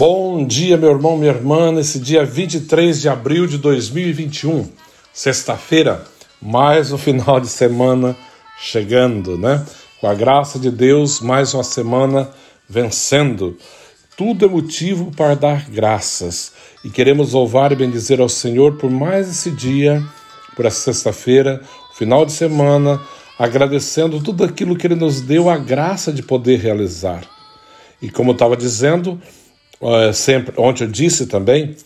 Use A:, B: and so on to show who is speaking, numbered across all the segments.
A: Bom dia, meu irmão, minha irmã, nesse dia 23 de abril de 2021, sexta-feira, mais um final de semana chegando, né? Com a graça de Deus, mais uma semana vencendo. Tudo é motivo para dar graças e queremos louvar e bendizer ao Senhor por mais esse dia, por essa sexta-feira, final de semana, agradecendo tudo aquilo que Ele nos deu a graça de poder realizar. E como eu estava dizendo, é, sempre, ontem eu disse também,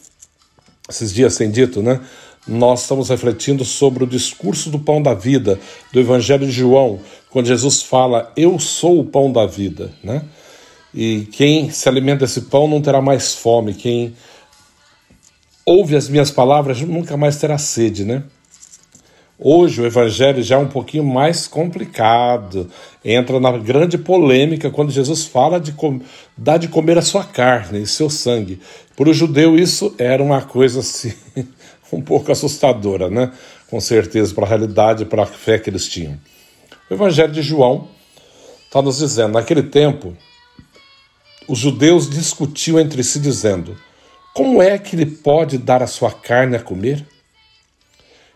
A: esses dias sem dito, né? Nós estamos refletindo sobre o discurso do pão da vida, do Evangelho de João, quando Jesus fala: Eu sou o pão da vida, né? E quem se alimenta desse pão não terá mais fome, quem ouve as minhas palavras nunca mais terá sede, né? Hoje o evangelho já é um pouquinho mais complicado. Entra na grande polêmica quando Jesus fala de dar de comer a sua carne e seu sangue. Para o judeu isso era uma coisa assim um pouco assustadora, né? Com certeza para a realidade, para a fé que eles tinham. O evangelho de João está nos dizendo, naquele tempo, os judeus discutiam entre si dizendo: Como é que ele pode dar a sua carne a comer?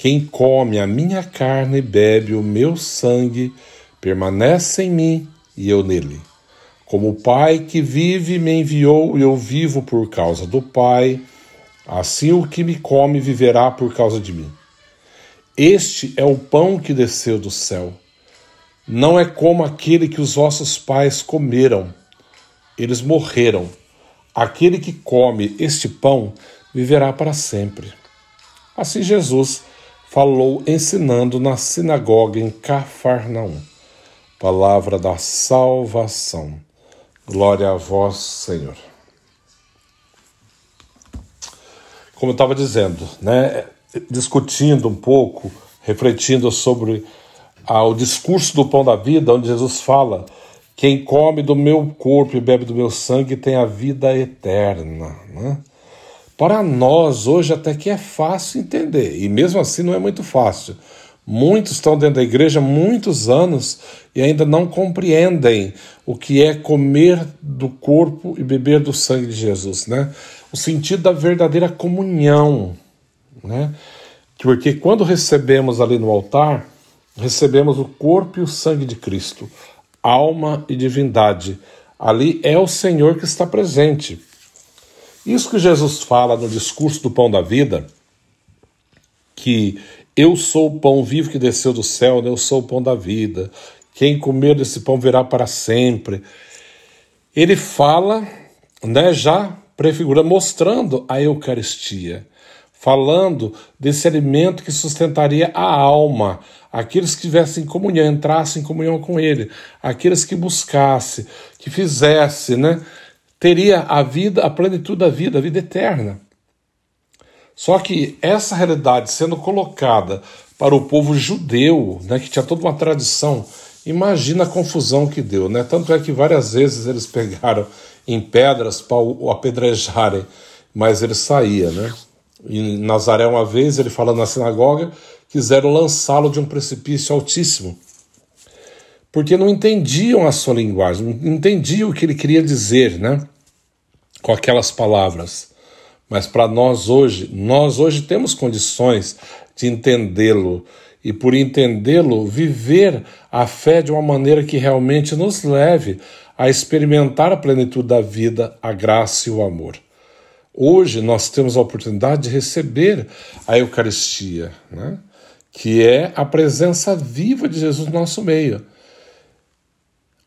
A: Quem come a minha carne e bebe o meu sangue permanece em mim e eu nele. Como o Pai que vive me enviou e eu vivo por causa do Pai, assim o que me come viverá por causa de mim. Este é o pão que desceu do céu. Não é como aquele que os vossos pais comeram. Eles morreram. Aquele que come este pão viverá para sempre. Assim Jesus falou ensinando na sinagoga em Cafarnaum. Palavra da salvação. Glória a vós, Senhor. Como eu estava dizendo, né, discutindo um pouco, refletindo sobre ah, o discurso do pão da vida, onde Jesus fala: quem come do meu corpo e bebe do meu sangue tem a vida eterna. Né? Para nós, hoje, até que é fácil entender, e mesmo assim não é muito fácil. Muitos estão dentro da igreja há muitos anos e ainda não compreendem o que é comer do corpo e beber do sangue de Jesus, né? O sentido da verdadeira comunhão, né? Porque quando recebemos ali no altar, recebemos o corpo e o sangue de Cristo, alma e divindade. Ali é o Senhor que está presente. Isso que Jesus fala no discurso do pão da vida, que eu sou o pão vivo que desceu do céu, né? eu sou o pão da vida. Quem comer desse pão virá para sempre. Ele fala, né, já prefigura, mostrando a Eucaristia, falando desse alimento que sustentaria a alma, aqueles que tivessem comunhão, entrassem em comunhão com Ele, aqueles que buscassem, que fizessem, né? Teria a vida, a plenitude da vida, a vida eterna. Só que essa realidade sendo colocada para o povo judeu, né, que tinha toda uma tradição, imagina a confusão que deu, né? Tanto é que várias vezes eles pegaram em pedras para o apedrejarem, mas ele saía, né? Em Nazaré, uma vez, ele falando na sinagoga, quiseram lançá-lo de um precipício altíssimo porque não entendiam a sua linguagem, não entendiam o que ele queria dizer, né? Com aquelas palavras. Mas para nós hoje, nós hoje temos condições de entendê-lo e por entendê-lo viver a fé de uma maneira que realmente nos leve a experimentar a plenitude da vida, a graça e o amor. Hoje nós temos a oportunidade de receber a Eucaristia, né? que é a presença viva de Jesus no nosso meio.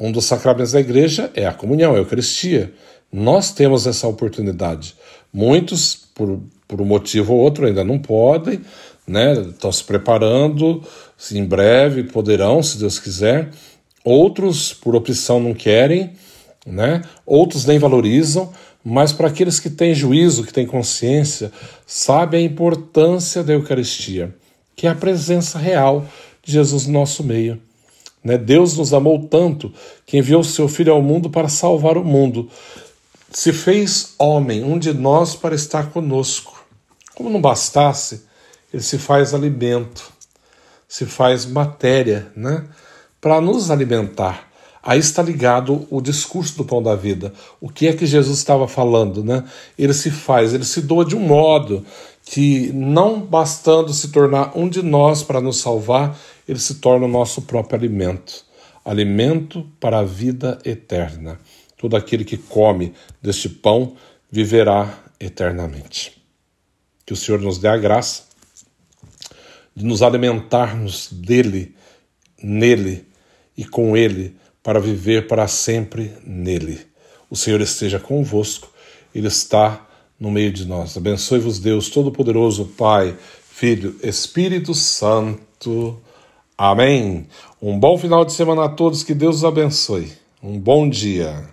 A: Um dos sacramentos da igreja é a comunhão, é a Eucaristia. Nós temos essa oportunidade. Muitos, por, por um motivo ou outro, ainda não podem, né? estão se preparando, em breve poderão, se Deus quiser. Outros, por opção, não querem, né? outros nem valorizam, mas para aqueles que têm juízo, que têm consciência, sabem a importância da Eucaristia, que é a presença real de Jesus no nosso meio. Né? Deus nos amou tanto que enviou seu Filho ao mundo para salvar o mundo. Se fez homem, um de nós, para estar conosco. Como não bastasse, ele se faz alimento, se faz matéria, né? Para nos alimentar. Aí está ligado o discurso do pão da vida. O que é que Jesus estava falando, né? Ele se faz, ele se doa de um modo que, não bastando se tornar um de nós para nos salvar, ele se torna o nosso próprio alimento alimento para a vida eterna. Todo aquele que come deste pão viverá eternamente. Que o Senhor nos dê a graça de nos alimentarmos dele, nele e com ele, para viver para sempre nele. O Senhor esteja convosco, ele está no meio de nós. Abençoe-vos, Deus Todo-Poderoso, Pai, Filho, Espírito Santo. Amém. Um bom final de semana a todos, que Deus os abençoe. Um bom dia.